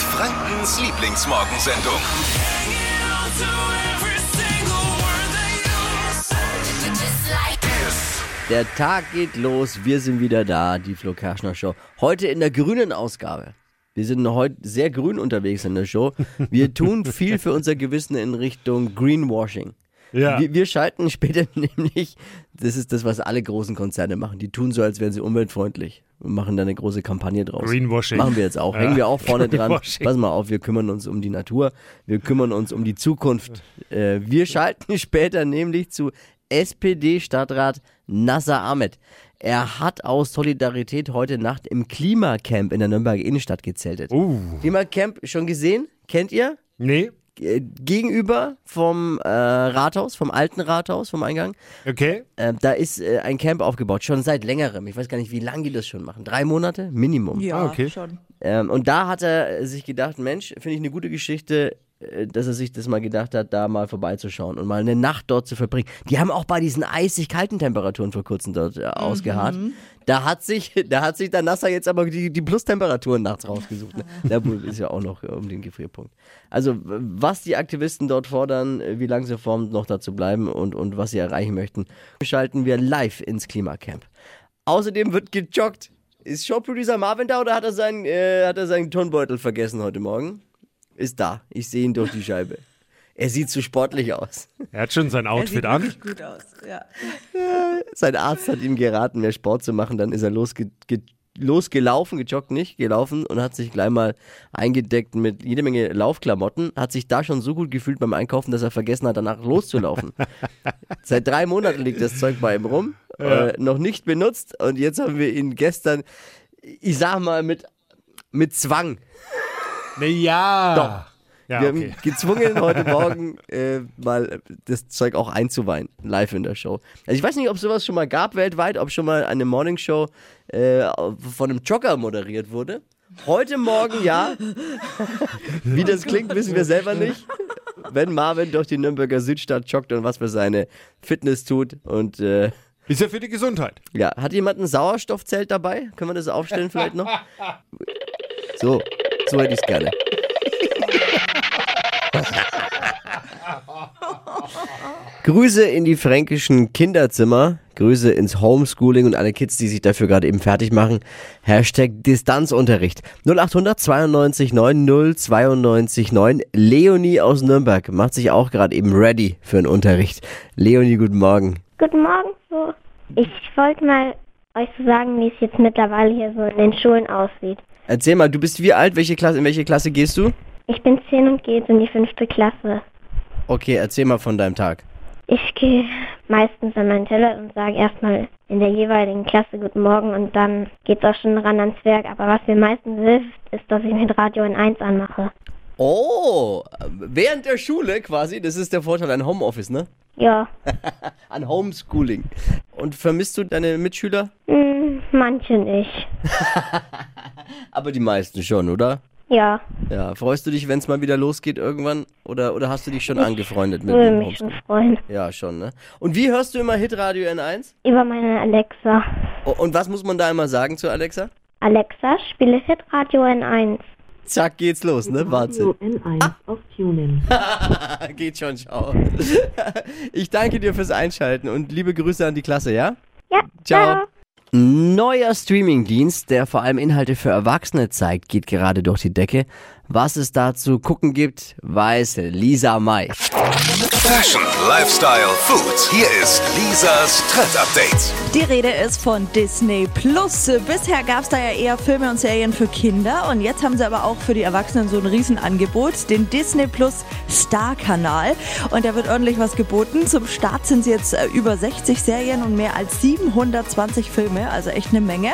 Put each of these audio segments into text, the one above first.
Frankens Lieblingsmorgensendung. Der Tag geht los, wir sind wieder da, die Flo Kerschner Show. Heute in der grünen Ausgabe. Wir sind heute sehr grün unterwegs in der Show. Wir tun viel für unser Gewissen in Richtung Greenwashing. Ja. Wir, wir schalten später nämlich, das ist das, was alle großen Konzerne machen. Die tun so, als wären sie umweltfreundlich und machen da eine große Kampagne draus. Greenwashing. Machen wir jetzt auch. Ja. Hängen wir auch vorne dran. Pass mal auf, wir kümmern uns um die Natur. Wir kümmern uns um die Zukunft. Äh, wir schalten später nämlich zu SPD-Stadtrat Nasser Ahmed. Er hat aus Solidarität heute Nacht im Klimacamp in der Nürnberger Innenstadt gezeltet. Uh. Klimacamp schon gesehen? Kennt ihr? Nee? Äh, Gegenüber vom äh, Rathaus, vom alten Rathaus, vom Eingang, Okay. äh, da ist äh, ein Camp aufgebaut, schon seit längerem. Ich weiß gar nicht, wie lange die das schon machen. Drei Monate? Minimum. Ja, Ah, okay. schon. Ähm, und da hat er sich gedacht, Mensch, finde ich eine gute Geschichte, äh, dass er sich das mal gedacht hat, da mal vorbeizuschauen und mal eine Nacht dort zu verbringen. Die haben auch bei diesen eisig kalten Temperaturen vor kurzem dort äh, ausgeharrt. Da hat sich, da hat sich der Nasser jetzt aber die, die Plus-Temperaturen nachts rausgesucht. Ne? Da ist ja auch noch äh, um den Gefrierpunkt. Also, was die Aktivisten dort fordern, äh, wie lange sie formen, noch dazu bleiben und, und was sie erreichen möchten, schalten wir live ins Klimacamp. Außerdem wird gejoggt. Ist Showproducer Marvin da oder hat er, seinen, äh, hat er seinen Turnbeutel vergessen heute Morgen? Ist da. Ich sehe ihn durch die Scheibe. Er sieht zu sportlich aus. Er hat schon sein Er Outfit sieht an. gut aus. Ja. Sein Arzt hat ihm geraten, mehr Sport zu machen. Dann ist er losge ge losgelaufen, gejoggt nicht, gelaufen und hat sich gleich mal eingedeckt mit jede Menge Laufklamotten. Hat sich da schon so gut gefühlt beim Einkaufen, dass er vergessen hat, danach loszulaufen. Seit drei Monaten liegt das Zeug bei ihm rum, äh, noch nicht benutzt. Und jetzt haben wir ihn gestern, ich sag mal, mit, mit Zwang Nee, ja. Doch. Ja, wir haben okay. gezwungen, heute Morgen äh, mal das Zeug auch einzuweihen, live in der Show. Also ich weiß nicht, ob sowas schon mal gab weltweit, ob schon mal eine Morningshow äh, von einem Jogger moderiert wurde. Heute Morgen ja. Wie das klingt, wissen wir selber nicht. Wenn Marvin durch die Nürnberger Südstadt joggt und was für seine Fitness tut. Und äh, Ist ja für die Gesundheit. ja, hat jemand ein Sauerstoffzelt dabei? Können wir das aufstellen vielleicht noch? So, so hätte ich es gerne. Grüße in die fränkischen Kinderzimmer, Grüße ins Homeschooling und alle Kids, die sich dafür gerade eben fertig machen. Hashtag Distanzunterricht. 0800 92 9 092 9. Leonie aus Nürnberg macht sich auch gerade eben ready für einen Unterricht. Leonie, guten Morgen. Guten Morgen. So. Ich wollte mal euch so sagen, wie es jetzt mittlerweile hier so in den Schulen aussieht. Erzähl mal, du bist wie alt? Welche Klasse, in welche Klasse gehst du? Ich bin 10 und gehe in die fünfte Klasse. Okay, erzähl mal von deinem Tag. Ich gehe meistens an meinen Teller und sage erstmal in der jeweiligen Klasse Guten Morgen und dann geht's auch schon ran ans Werk. Aber was mir meistens hilft, ist, dass ich mit Radio in 1 anmache. Oh, während der Schule quasi, das ist der Vorteil an Homeoffice, ne? Ja, An Homeschooling. Und vermisst du deine Mitschüler? hm, manche nicht. Aber die meisten schon, oder? Ja, Ja, freust du dich, wenn es mal wieder losgeht irgendwann? Oder, oder hast du dich schon angefreundet mit würde dem mich schon Homeschool? freuen. Ja, schon, ne? Und wie hörst du immer Hitradio N1? Über meine Alexa. Oh, und was muss man da immer sagen zu Alexa? Alexa, spiele Hitradio in 1. Zack, geht's los, ne? Wahnsinn. N1 auf Tunen. Geht schon, schau. Ich danke dir fürs Einschalten und liebe Grüße an die Klasse, ja? Ja, Ciao. Neuer Streamingdienst, der vor allem Inhalte für Erwachsene zeigt, geht gerade durch die Decke. Was es da zu gucken gibt, weiß Lisa May. Fashion, Lifestyle, Food. Hier ist Lisas Trend Update. Die Rede ist von Disney Plus. Bisher gab es da ja eher Filme und Serien für Kinder und jetzt haben sie aber auch für die Erwachsenen so ein Riesenangebot, den Disney Plus Star-Kanal. Und da wird ordentlich was geboten. Zum Start sind es jetzt äh, über 60 Serien und mehr als 720 Filme, also echt eine Menge.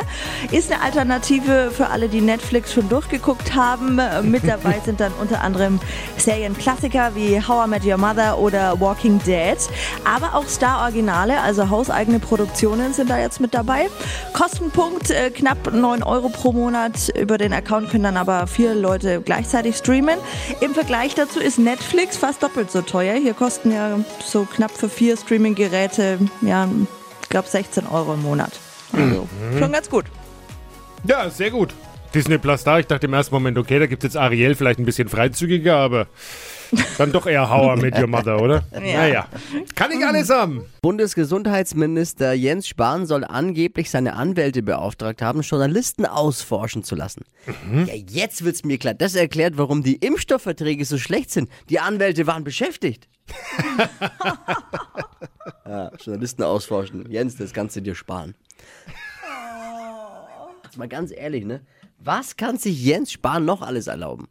Ist eine Alternative für alle, die Netflix schon durchgeguckt haben. Äh, Mit dabei sind dann unter anderem Serienklassiker wie How I Met Your Mother oder Walking Dead. Aber auch Star-Originale, also hauseigene Produktionen sind da jetzt mit dabei. Kostenpunkt äh, knapp 9 Euro pro Monat. Über den Account können dann aber vier Leute gleichzeitig streamen. Im Vergleich dazu ist Netflix fast doppelt so teuer. Hier kosten ja so knapp für vier Streaming-Geräte, ja, ich glaube 16 Euro im Monat. Also schon ganz gut. Ja, sehr gut. Disney Plus da. Ich dachte im ersten Moment, okay, da gibt es jetzt Ariel vielleicht ein bisschen freizügiger, aber dann doch eher I Met Your Mother, oder? Naja, kann ich alles haben. Bundesgesundheitsminister Jens Spahn soll angeblich seine Anwälte beauftragt haben, Journalisten ausforschen zu lassen. Ja, jetzt wird's mir klar. Das erklärt, warum die Impfstoffverträge so schlecht sind. Die Anwälte waren beschäftigt. ja, Journalisten ausforschen. Jens, das kannst du dir sparen. Jetzt mal ganz ehrlich, ne? Was kann sich Jens Spahn noch alles erlauben?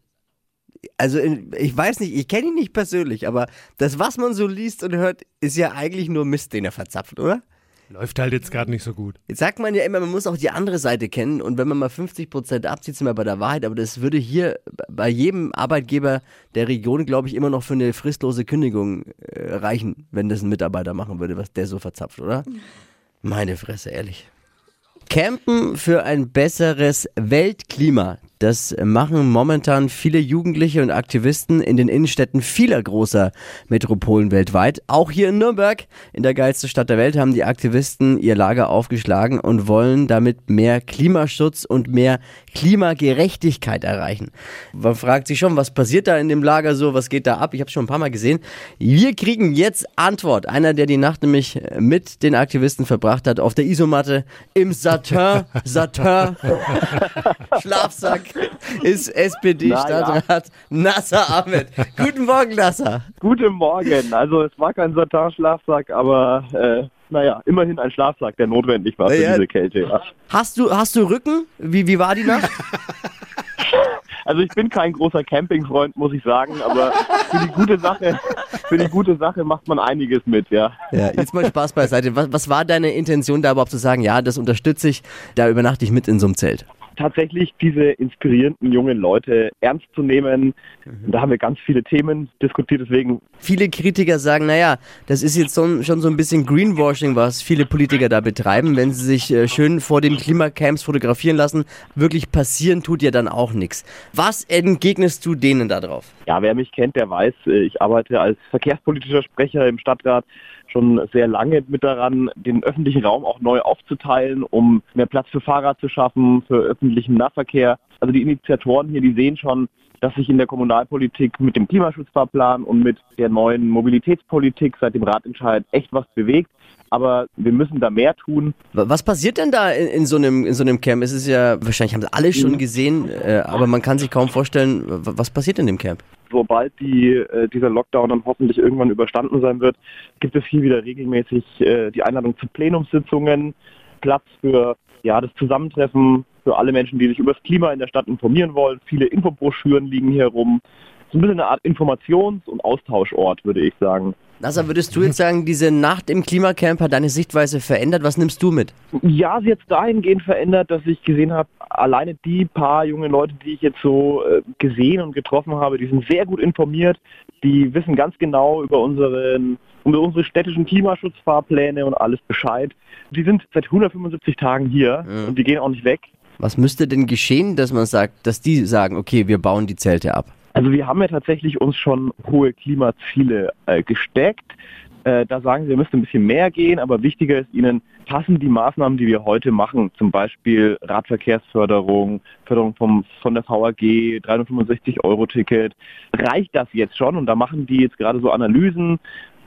Also in, ich weiß nicht, ich kenne ihn nicht persönlich, aber das, was man so liest und hört, ist ja eigentlich nur Mist, den er verzapft, oder? Läuft halt jetzt gerade nicht so gut. Jetzt sagt man ja immer, man muss auch die andere Seite kennen und wenn man mal 50% abzieht, sind wir bei der Wahrheit, aber das würde hier bei jedem Arbeitgeber der Region, glaube ich, immer noch für eine fristlose Kündigung äh, reichen, wenn das ein Mitarbeiter machen würde, was der so verzapft, oder? Meine Fresse, ehrlich. Campen für ein besseres Weltklima. Das machen momentan viele Jugendliche und Aktivisten in den Innenstädten vieler großer Metropolen weltweit. Auch hier in Nürnberg, in der geilsten Stadt der Welt, haben die Aktivisten ihr Lager aufgeschlagen und wollen damit mehr Klimaschutz und mehr Klimagerechtigkeit erreichen. Man fragt sich schon, was passiert da in dem Lager so, was geht da ab? Ich habe schon ein paar Mal gesehen. Wir kriegen jetzt Antwort. Einer, der die Nacht nämlich mit den Aktivisten verbracht hat, auf der Isomatte im Satin, Satin Schlafsack ist SPD-Stadtrat Nasser Ahmed. Guten Morgen, Nasser. Guten Morgen. Also es war kein Satin-Schlafsack, aber äh, naja, immerhin ein Schlafsack, der notwendig war für Ja. diese Kälte. Ja. Hast du, hast du Rücken? Wie, wie war die Nacht? Also ich bin kein großer Campingfreund, muss ich sagen, aber für die gute Sache, für die gute Sache macht man einiges mit, ja. Ja, jetzt mal Spaß beiseite. Was, was war deine Intention da überhaupt zu sagen, ja, das unterstütze ich, da übernachte ich mit in so einem Zelt? Tatsächlich diese inspirierenden jungen Leute ernst zu nehmen. Und da haben wir ganz viele Themen diskutiert, deswegen Viele Kritiker sagen, naja, das ist jetzt so, schon so ein bisschen Greenwashing, was viele Politiker da betreiben, wenn sie sich äh, schön vor den Klimacamps fotografieren lassen. Wirklich passieren tut ja dann auch nichts. Was entgegnest du denen da drauf? Ja, wer mich kennt, der weiß, äh, ich arbeite als verkehrspolitischer Sprecher im Stadtrat schon sehr lange mit daran, den öffentlichen Raum auch neu aufzuteilen, um mehr Platz für Fahrrad zu schaffen, für öffentlichen Nahverkehr. Also die Initiatoren hier, die sehen schon, dass sich in der Kommunalpolitik mit dem Klimaschutzfahrplan und mit der neuen Mobilitätspolitik seit dem Ratentscheid echt was bewegt. Aber wir müssen da mehr tun. Wa- Was passiert denn da in, in, so, einem, in so einem Camp? Es ist ja, wahrscheinlich haben sie alle schon gesehen, äh, aber man kann sich kaum vorstellen, wa- was passiert in dem Camp? Sobald die, äh, dieser Lockdown dann hoffentlich irgendwann überstanden sein wird, gibt es hier wieder regelmäßig äh, die Einladung zu Plenumssitzungen, Platz für ja, das Zusammentreffen für alle Menschen, die sich über das Klima in der Stadt informieren wollen. Viele Infobroschüren liegen hier rum. So ein bisschen eine Art Informations- und Austauschort, würde ich sagen. Nasa, würdest du jetzt sagen, diese Nacht im Klimacamp hat deine Sichtweise verändert? Was nimmst du mit? Ja, sie hat es dahingehend verändert, dass ich gesehen habe, alleine die paar junge Leute, die ich jetzt so äh, gesehen und getroffen habe, die sind sehr gut informiert, die wissen ganz genau über unseren über unsere städtischen Klimaschutzfahrpläne und alles Bescheid. Die sind seit 175 Tagen hier Mhm. und die gehen auch nicht weg. Was müsste denn geschehen, dass man sagt, dass die sagen, okay, wir bauen die Zelte ab? Also wir haben ja tatsächlich uns schon hohe Klimaziele äh, gesteckt. Äh, da sagen sie, wir müssen ein bisschen mehr gehen, aber wichtiger ist ihnen, passen die Maßnahmen, die wir heute machen, zum Beispiel Radverkehrsförderung, Förderung vom, von der VAG, 365-Euro-Ticket, reicht das jetzt schon? Und da machen die jetzt gerade so Analysen.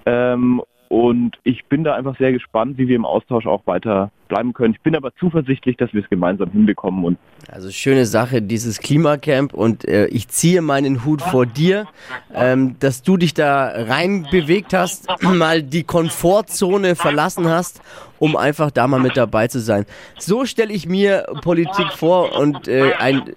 Ähm, und ich bin da einfach sehr gespannt, wie wir im Austausch auch weiter bleiben können. Ich bin aber zuversichtlich, dass wir es gemeinsam hinbekommen und Also schöne Sache, dieses Klimacamp und äh, ich ziehe meinen Hut vor dir, ähm, dass du dich da rein bewegt hast, mal die Komfortzone verlassen hast, um einfach da mal mit dabei zu sein. So stelle ich mir Politik vor und äh, ein äh,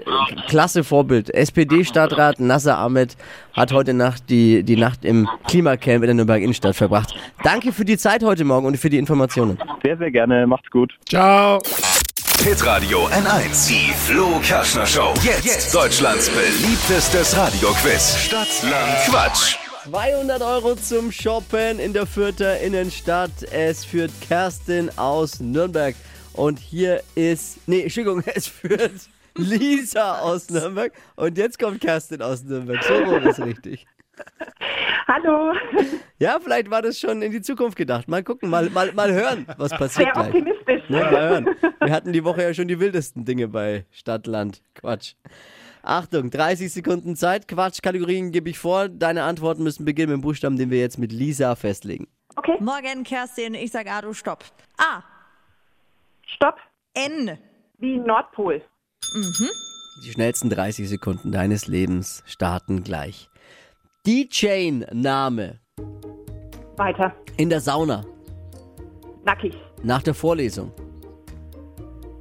klasse Vorbild. SPD-Stadtrat Nasser Ahmed hat heute Nacht die, die Nacht im Klimacamp in der Nürnberg Innenstadt verbracht. Danke für die Zeit heute Morgen und für die Informationen. sehr, sehr gerne. Macht's gut. Ciao. Hitradio N1. Die Flo Kaschner Show. Jetzt, Deutschlands beliebtestes Radioquiz. Stadt, Land, Quatsch. 200 Euro zum Shoppen in der Fürther Innenstadt. Es führt Kerstin aus Nürnberg. Und hier ist, nee, Entschuldigung, es führt Lisa aus Nürnberg. Und jetzt kommt Kerstin aus Nürnberg. So rum ist richtig. Hallo. Ja, vielleicht war das schon in die Zukunft gedacht. Mal gucken, mal, mal, mal hören, was passiert Sehr gleich. optimistisch. Ne, mal hören. Wir hatten die Woche ja schon die wildesten Dinge bei Stadt, Land, Quatsch. Achtung, 30 Sekunden Zeit. Quatsch-Kategorien gebe ich vor. Deine Antworten müssen beginnen mit dem Buchstaben, den wir jetzt mit Lisa festlegen. Okay, Morgen, Kerstin, ich sag A, du stopp. A, stopp. N. Wie Nordpol. Die schnellsten 30 Sekunden deines Lebens starten gleich. Die Chain-Name Weiter. in der Sauna Nackig. nach der Vorlesung.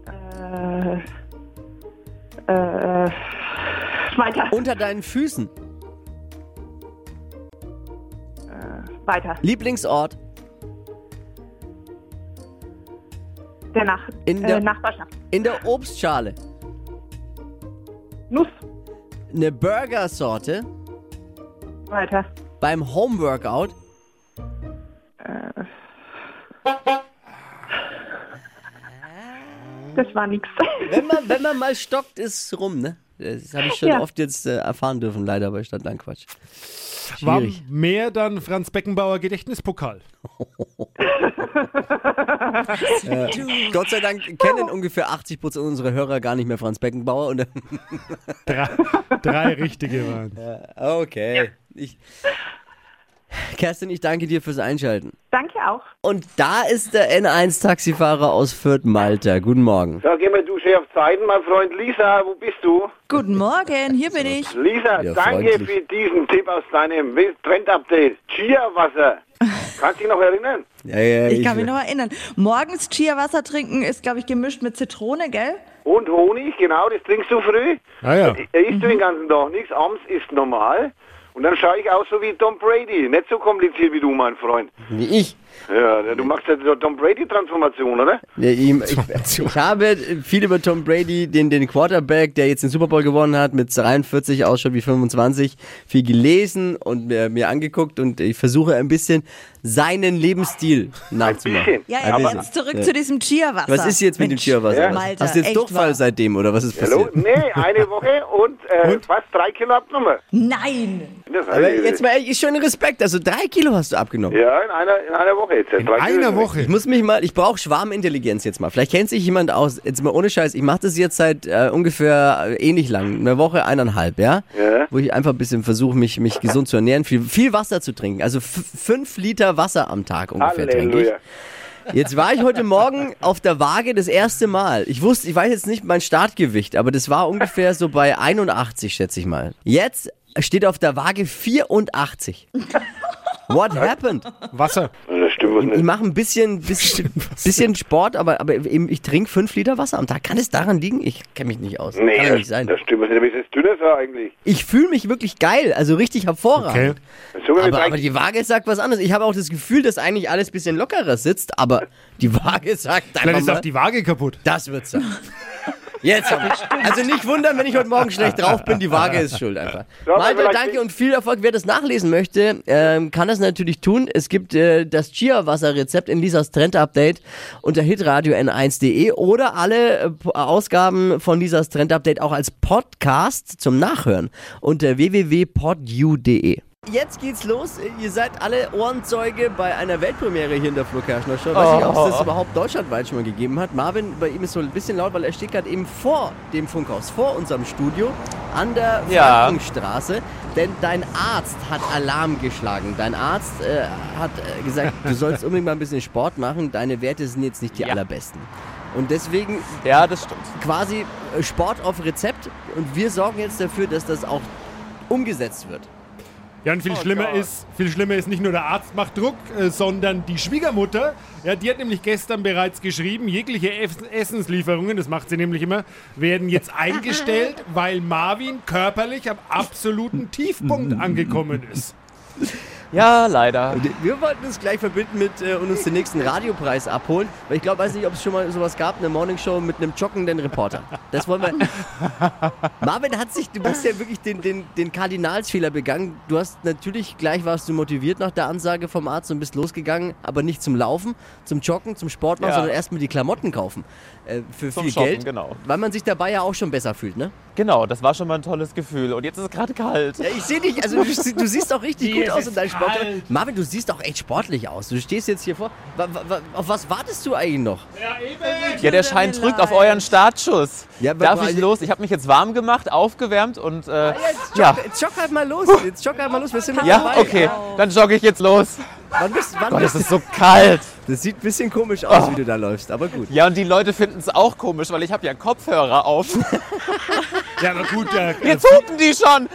Äh, äh, weiter. Unter deinen Füßen. Weiter. Lieblingsort Der Nach In der- äh, Nachbarschaft. in der Obstschale. Nuss. Eine Burgersorte Weiter. beim Homeworkout. Das war nix. Wenn man, wenn man mal stockt, ist rum, ne? Das habe ich schon Ja. oft jetzt äh, erfahren dürfen, leider bei Stadtland Quatsch. War Schwierig. mehr dann Franz Beckenbauer Gedächtnispokal. Gott sei Dank kennen ungefähr 80 Prozent unserer Hörer gar nicht mehr Franz Beckenbauer. Und, Drei, drei richtige waren. okay. Ich, Kerstin, ich danke dir fürs Einschalten. Danke auch. Und da ist der N1-Taxifahrer aus Fürth, Malta. Guten Morgen. Sag immer, du Chef Zeiten, mein Freund Lisa, wo bist du? Guten Morgen, hier bin ich. Lisa, Ja, danke freundlich. für diesen Tipp aus deinem Trend-Update. Chia-Wasser. Kannst du dich noch erinnern? Ja, ja, Ich kann mich noch erinnern. Morgens Chia-Wasser trinken ist, glaube ich, gemischt mit Zitrone, gell? Und Honig, genau, das trinkst du früh. Ah ja. Da isst du den ganzen Tag nichts, abends ist normal. Und dann schaue ich aus so wie Tom Brady. Nicht so kompliziert wie du, mein Freund. Wie ich. Ja, du machst ja so Tom Brady-Transformation, oder? Ja, ihm, ich, ich habe viel über Tom Brady, den, den Quarterback, der jetzt den Super Bowl gewonnen hat, mit 43 ausschaut wie 25, viel gelesen und mir, mir angeguckt und ich versuche ein bisschen seinen Lebensstil nachzumachen. bisschen. Ja, Ein ja, bisschen. jetzt zurück zu diesem Chia-Wasser. Was ist jetzt mit dem Mensch, Chia-Wasser? Ja. Malta, Hast du jetzt Durchfall wahr. seitdem oder was ist Hallo? passiert? Nee, eine Woche und, äh, fast drei Kilo abgenommen. Nein! Das Aber jetzt mal ehrlich, schon Respekt, also drei Kilo hast du abgenommen. Ja, in einer, in einer Woche jetzt. In einer. Woche. Ich muss mich mal, ich brauche Schwarmintelligenz jetzt mal. Vielleicht kennt sich jemand aus, jetzt mal ohne Scheiß, ich mache das jetzt seit äh, ungefähr äh, ähnlich lang, eine Woche, eineinhalb, ja? Ja. Wo ich einfach ein bisschen versuche, mich, mich gesund zu ernähren, viel, viel Wasser zu trinken. Also fünf Liter Wasser am Tag ungefähr trinke ich. Halleluja. Jetzt war ich heute Morgen auf der Waage das erste Mal. Ich wusste, ich weiß jetzt nicht mein Startgewicht, aber das war ungefähr so bei 81, schätze ich mal. Jetzt steht auf der Waage 84. What happened? Wasser. Das stimmt was Ich nicht. mache ein bisschen, bisschen, bisschen Sport, aber, aber eben, ich trinke fünf Liter Wasser am Tag. Kann es daran liegen? Ich kenne mich nicht aus. Nee, Kann ja das, nicht sein. das stimmt was nicht. Aber ist es dünner so eigentlich? Ich fühle mich wirklich geil, also richtig hervorragend. Okay. So, Aber, aber die Waage sagt was anderes. Ich habe auch das Gefühl, dass eigentlich alles ein bisschen lockerer sitzt, aber die Waage sagt Vielleicht einfach ist auch mal, die Waage kaputt. das wird sein. Jetzt hab ich. Also nicht wundern, wenn ich heute Morgen schlecht drauf bin, die Waage ist schuld einfach. Malte, danke und viel Erfolg. Wer das nachlesen möchte, ähm, kann das natürlich tun. Es gibt äh, das Chia-Wasser-Rezept in Lisas Trend-Update unter hitradio n1.de oder alle äh, Ausgaben von Lisas Trend-Update auch als Podcast zum Nachhören unter www.podu.de. Jetzt geht's los. Ihr seid alle Ohrenzeuge bei einer Weltpremiere hier in der Flo Kerschner Show. Weiß nicht, ob es das überhaupt deutschlandweit schon mal gegeben hat. Marvin, bei ihm ist so ein bisschen laut, weil er steht gerade eben vor dem Funkhaus, vor unserem Studio an der Ja. Frankenstraße. Denn dein Arzt hat Alarm geschlagen. Dein Arzt äh, hat äh, gesagt, du sollst unbedingt mal ein bisschen Sport machen. Deine Werte sind jetzt nicht die Ja. allerbesten. Und deswegen Ja, das stimmt. quasi äh, Sport auf Rezept. Und wir sorgen jetzt dafür, dass das auch umgesetzt wird. Ja, und viel schlimmer Gott. ist, viel schlimmer ist nicht nur der Arzt macht Druck, äh, sondern die Schwiegermutter. Ja, die hat nämlich gestern bereits geschrieben, jegliche Ess Essenslieferungen, das macht sie nämlich immer, werden jetzt eingestellt, weil Marvin körperlich am absoluten Tiefpunkt angekommen ist. Ja, leider. Wir wollten uns gleich verbinden mit äh, und uns den nächsten Radiopreis abholen, weil ich glaube, weiß nicht, ob es schon mal sowas gab, eine Morningshow mit einem joggenden Reporter. Das wollen wir. Marvin hat sich, du hast ja wirklich den, den, den Kardinalsfehler begangen. Du hast natürlich gleich warst du motiviert nach der Ansage vom Arzt und bist losgegangen, aber nicht zum Laufen, zum Joggen, zum Sport machen, Ja. sondern erstmal die Klamotten kaufen. Äh, für Zum viel Shoppen, Geld. genau. Weil man sich dabei ja auch schon besser fühlt, ne? Genau, das war schon mal ein tolles Gefühl. Und jetzt ist es gerade kalt. Ja, ich sehe dich, also du, du siehst auch richtig gut aus in deinem Sport. Marvin, du siehst auch echt sportlich aus. Du stehst jetzt hier vor. Wa, auf was wartest du eigentlich noch? Ja, der Schein drückt auf euren Startschuss. Ja, Darf ich los? Ich habe mich jetzt warm gemacht, aufgewärmt und äh, Jetzt ja. jetzt jogg halt mal los. Jetzt jogg halt mal los. Wir sind noch Ja, dabei. okay, dann jogge ich jetzt los. Wann bist, wann Gott, bist, es ist so kalt. das sieht ein bisschen komisch aus, wie du da läufst, aber gut. Ja, und die Leute finden es auch komisch, weil ich habe ja Kopfhörer auf. Ja, aber gut, äh, Jetzt hupen die schon.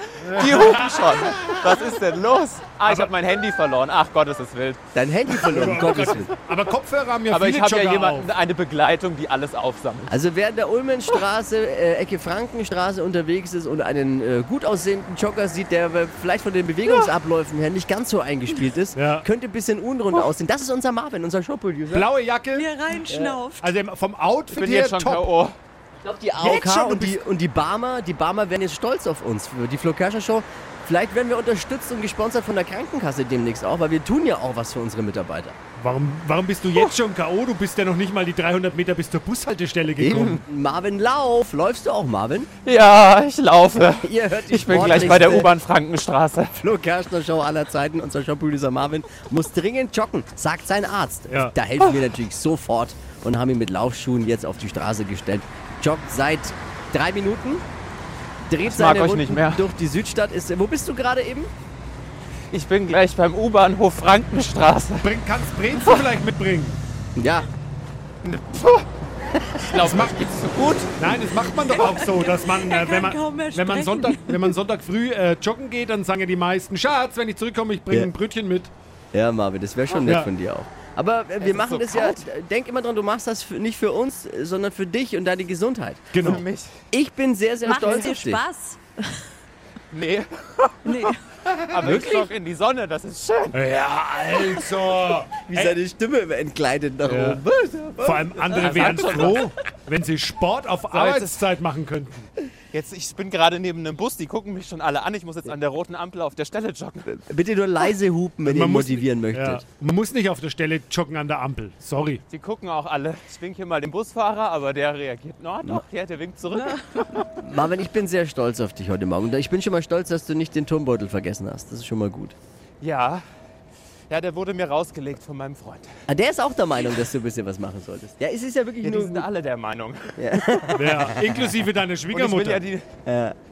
Die hupen schon. Was ist denn los? Ah, ich habe mein Handy verloren. Ach Gott, es ist wild. Dein Handy verloren, um Gottes Willen. aber Kopfhörer haben ja Aber viele ich habe ja jemanden, auf. eine Begleitung, die alles aufsammelt. Also wer in der Ulmenstraße, äh, Ecke Frankenstraße unterwegs ist und einen äh, gut aussehenden Jogger sieht, der vielleicht von den Bewegungsabläufen her nicht ganz so eingespielt ist, Ja. könnte ein bisschen unrund aussehen. Das ist unser Marvin, unser Shop-Producer. Blaue Jacke. Hier reinschnauft. Also vom Ich Outfit bin her jetzt schon top. Ich glaube, die AOK schon, und die, und die Barmer, die Barmer werden jetzt stolz auf uns für die Flo Kerschner Show. Vielleicht werden wir unterstützt und gesponsert von der Krankenkasse demnächst auch, weil wir tun ja auch was für unsere Mitarbeiter. Warum, warum bist du jetzt schon K.O.? Du bist ja noch nicht mal die 300 Meter bis zur Bushaltestelle gekommen. Eben, Marvin, lauf! Läufst du auch, Marvin? Ja, ich laufe. Ihr hört die Ich bin gleich bei der U-Bahn Frankenstraße. Flo Kerschner Show aller Zeiten. Unser Shop-Producer Marvin muss dringend joggen, sagt sein Arzt. Ja. Da helfen wir natürlich sofort und haben ihn mit Laufschuhen jetzt auf die Straße gestellt. Joggt seit drei Minuten, dreht mag seine euch Runden nicht mehr. durch die Südstadt. Ist, wo bist du gerade eben? Ich bin gleich beim U-Bahnhof Frankenstraße. Bring, kannst Brezel vielleicht mitbringen? Ja, Ich glaube, macht geht's zu gut. Nein, das macht man doch auch so, dass man, äh, wenn, man wenn man. Sonntag, wenn man Sonntag früh äh, joggen geht, dann sagen ja die meisten, Schatz, wenn ich zurückkomme, ich bringe Ja. ein Brötchen mit. ja, Marvin, das wäre schon nett Ja. von dir auch. Aber äh, wir machen so das ja, denk immer dran, du machst das für, nicht für uns, sondern für dich und deine Gesundheit. Genau. Für mich. Ich bin sehr, sehr Macht stolz dir auf dich. Spaß? Nee, Nee. aber ich jogge in die Sonne, das ist schön. Ja, also. Wie seine Stimme entgleitet nach Ja. oben. Vor allem andere wären froh, wenn sie Sport auf ist- Arbeitszeit machen könnten. Jetzt, ich bin gerade neben einem Bus, die gucken mich schon alle an. Ich muss jetzt an der roten Ampel auf der Stelle joggen. Bitte nur leise hupen, wenn ihr ihn muss- motivieren Ja, möchtet. man muss nicht auf der Stelle joggen an der Ampel. Sorry. Die gucken auch alle. Ich wink hier mal den Busfahrer, aber der reagiert. No, doch, ja, der winkt zurück. Marvin, ich bin sehr stolz auf dich heute Morgen. Ich bin schon mal stolz, dass du nicht den Turmbeutel vergessen hast. Das ist schon mal gut. Ja. Ja, der wurde mir rausgelegt von meinem Freund. Ah, der ist auch der Meinung, dass du ein bisschen was machen solltest. Ja, es ist ja wirklich Ja, die nur. sind alle der Meinung. Ja, inklusive deiner Und ich will Schwiegermutter. ja die,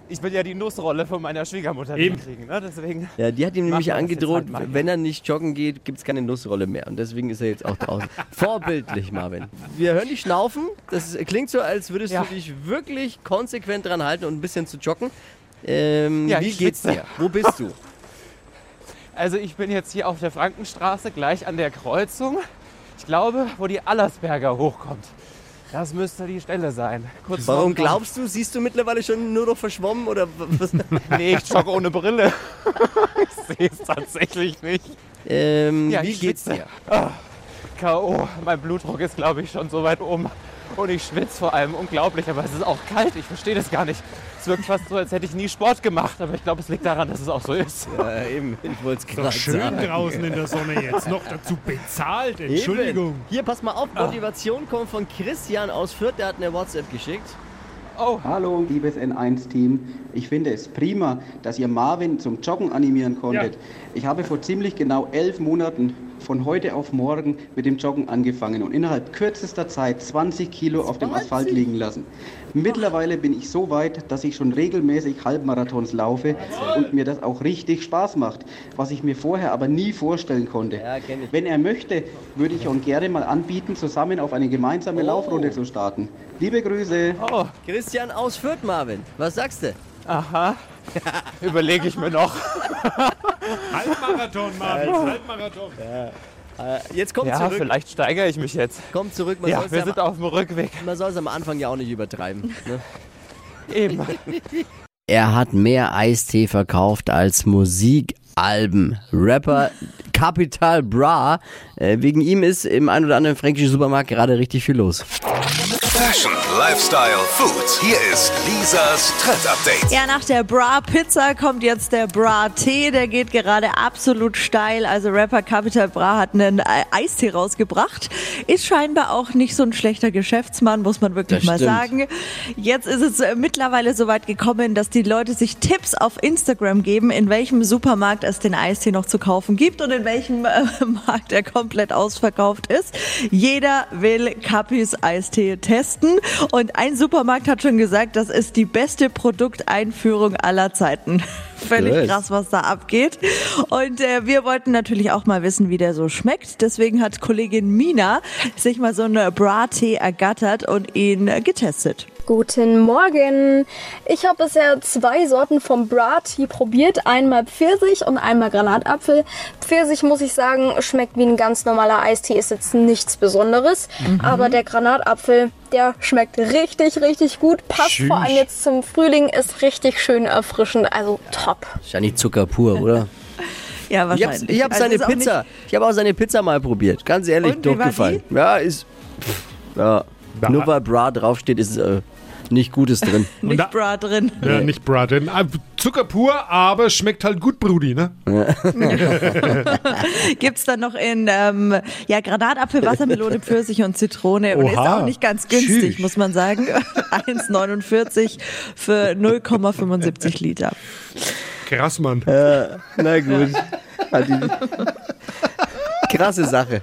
ich will ja die Nussrolle von meiner Schwiegermutter Eben. kriegen. Ne? Deswegen. Ja, die hat ihm nämlich angedroht, halt wenn er nicht joggen geht, gibt es keine Nussrolle mehr. Und deswegen ist er jetzt auch draußen. Vorbildlich, Marvin. Wir hören dich schnaufen. Das klingt so, als würdest Ja. du dich wirklich konsequent dran halten und ein bisschen zu joggen. Ähm, Ja, wie geht's dir? Wo bist du? Also ich bin jetzt hier auf der Frankenstraße, gleich an der Kreuzung. Ich glaube, wo die Allersberger hochkommt. Das müsste die Stelle sein. Kurz Warum glaubst du? Siehst du mittlerweile schon nur noch verschwommen oder was? Nee, ich jogge ohne Brille. ich sehe es tatsächlich nicht. ähm, Ja, wie geht's dir? K.O. Mein Blutdruck ist, glaube ich, schon so weit oben. Und ich schwitze vor allem unglaublich, aber es ist auch kalt. Ich verstehe das gar nicht. Es wirkt fast so, als hätte ich nie Sport gemacht. Aber ich glaube, es liegt daran, dass es auch so ist. Ja, eben. Ich wollte es gerade schön sagen. draußen in der Sonne jetzt. Noch dazu bezahlt. Eben. Entschuldigung. Hier, pass mal auf. Motivation kommt von Christian aus Fürth. Der hat eine WhatsApp geschickt. Oh, Hallo, liebes N1-Team. Ich finde es prima, dass ihr Marvin zum Joggen animieren konntet. Ja. Ich habe vor ziemlich genau elf Monaten von heute auf morgen mit dem Joggen angefangen und innerhalb kürzester Zeit 20 Kilo auf dem Asphalt liegen lassen. Mittlerweile bin ich so weit, dass ich schon regelmäßig Halbmarathons laufe und mir das auch richtig Spaß macht, was ich mir vorher aber nie vorstellen konnte. Ja. Wenn er möchte, würde ich uns gerne mal anbieten, zusammen auf eine gemeinsame Oh. Laufrunde zu starten. Liebe Grüße! oh, Christian aus Fürth, Marvin. Was sagst du? aha. Überlege ich mir noch. Halbmarathon, Marvin. Halbmarathon. Äh, jetzt komm Ja, zurück. vielleicht steigere ich mich jetzt. Komm zurück. Man Ja, wir ja sind am, auf dem Rückweg. man soll es am Anfang ja auch nicht übertreiben. Ne? Eben. Er hat mehr Eistee verkauft als Musikalben. Rapper Capital Bra. Äh, wegen ihm ist im ein oder anderen fränkischen Supermarkt gerade richtig viel los. Fashion, Lifestyle, Food. Hier ist Lisas Trend Update. Ja, nach der Bra Pizza kommt jetzt der Bra Tee. Der geht gerade absolut steil. Also Rapper Capital Bra hat einen äh, Eistee rausgebracht. Ist scheinbar auch nicht so ein schlechter Geschäftsmann, muss man wirklich Das mal stimmt. sagen. Jetzt ist es äh, mittlerweile so weit gekommen, dass die Leute sich Tipps auf Instagram geben, in welchem Supermarkt es den Eistee noch zu kaufen gibt und in welchem äh, Markt er komplett ausverkauft ist. Jeder will Capis Eistee testen und ein Supermarkt hat schon gesagt, das ist die beste Produkteinführung aller Zeiten. Völlig Nice. krass, was da abgeht. Und äh, wir wollten natürlich auch mal wissen, wie der so schmeckt. Deswegen hat Kollegin Mina sich mal so einen Bra-Tee ergattert und ihn äh, getestet. Guten Morgen. Ich habe bisher zwei Sorten vom Bra Tea probiert. Einmal Pfirsich und einmal Granatapfel. Pfirsich, muss ich sagen, schmeckt wie ein ganz normaler Eistee. Ist jetzt nichts Besonderes. Aber der Granatapfel, der schmeckt richtig, richtig gut. Passt Tschüss. vor allem jetzt zum Frühling. Ist richtig schön erfrischend. Also top. Wahrscheinlich Zucker pur, oder? Ja, Ich hab's, ich hab Also seine ist nicht- Pizza. Ich habe auch seine Pizza mal probiert. Ganz ehrlich, durchgefallen. Ja, ist. pff, Ja. Nur weil Bra draufsteht, ist äh, nicht Gutes drin. Und da, Bra drin. ja, nicht Bra drin. Ah, Zucker pur, aber schmeckt halt gut, Brudi, ne? Gibt's dann noch in ähm, ja, Granatapfel, Wassermelone, Pfirsich und Zitrone. Und ist auch nicht ganz günstig, Tschüss. muss man sagen. 1,49 für 0,75 Liter. Krass, Mann. Ja, na gut. Die- Krasse Sache.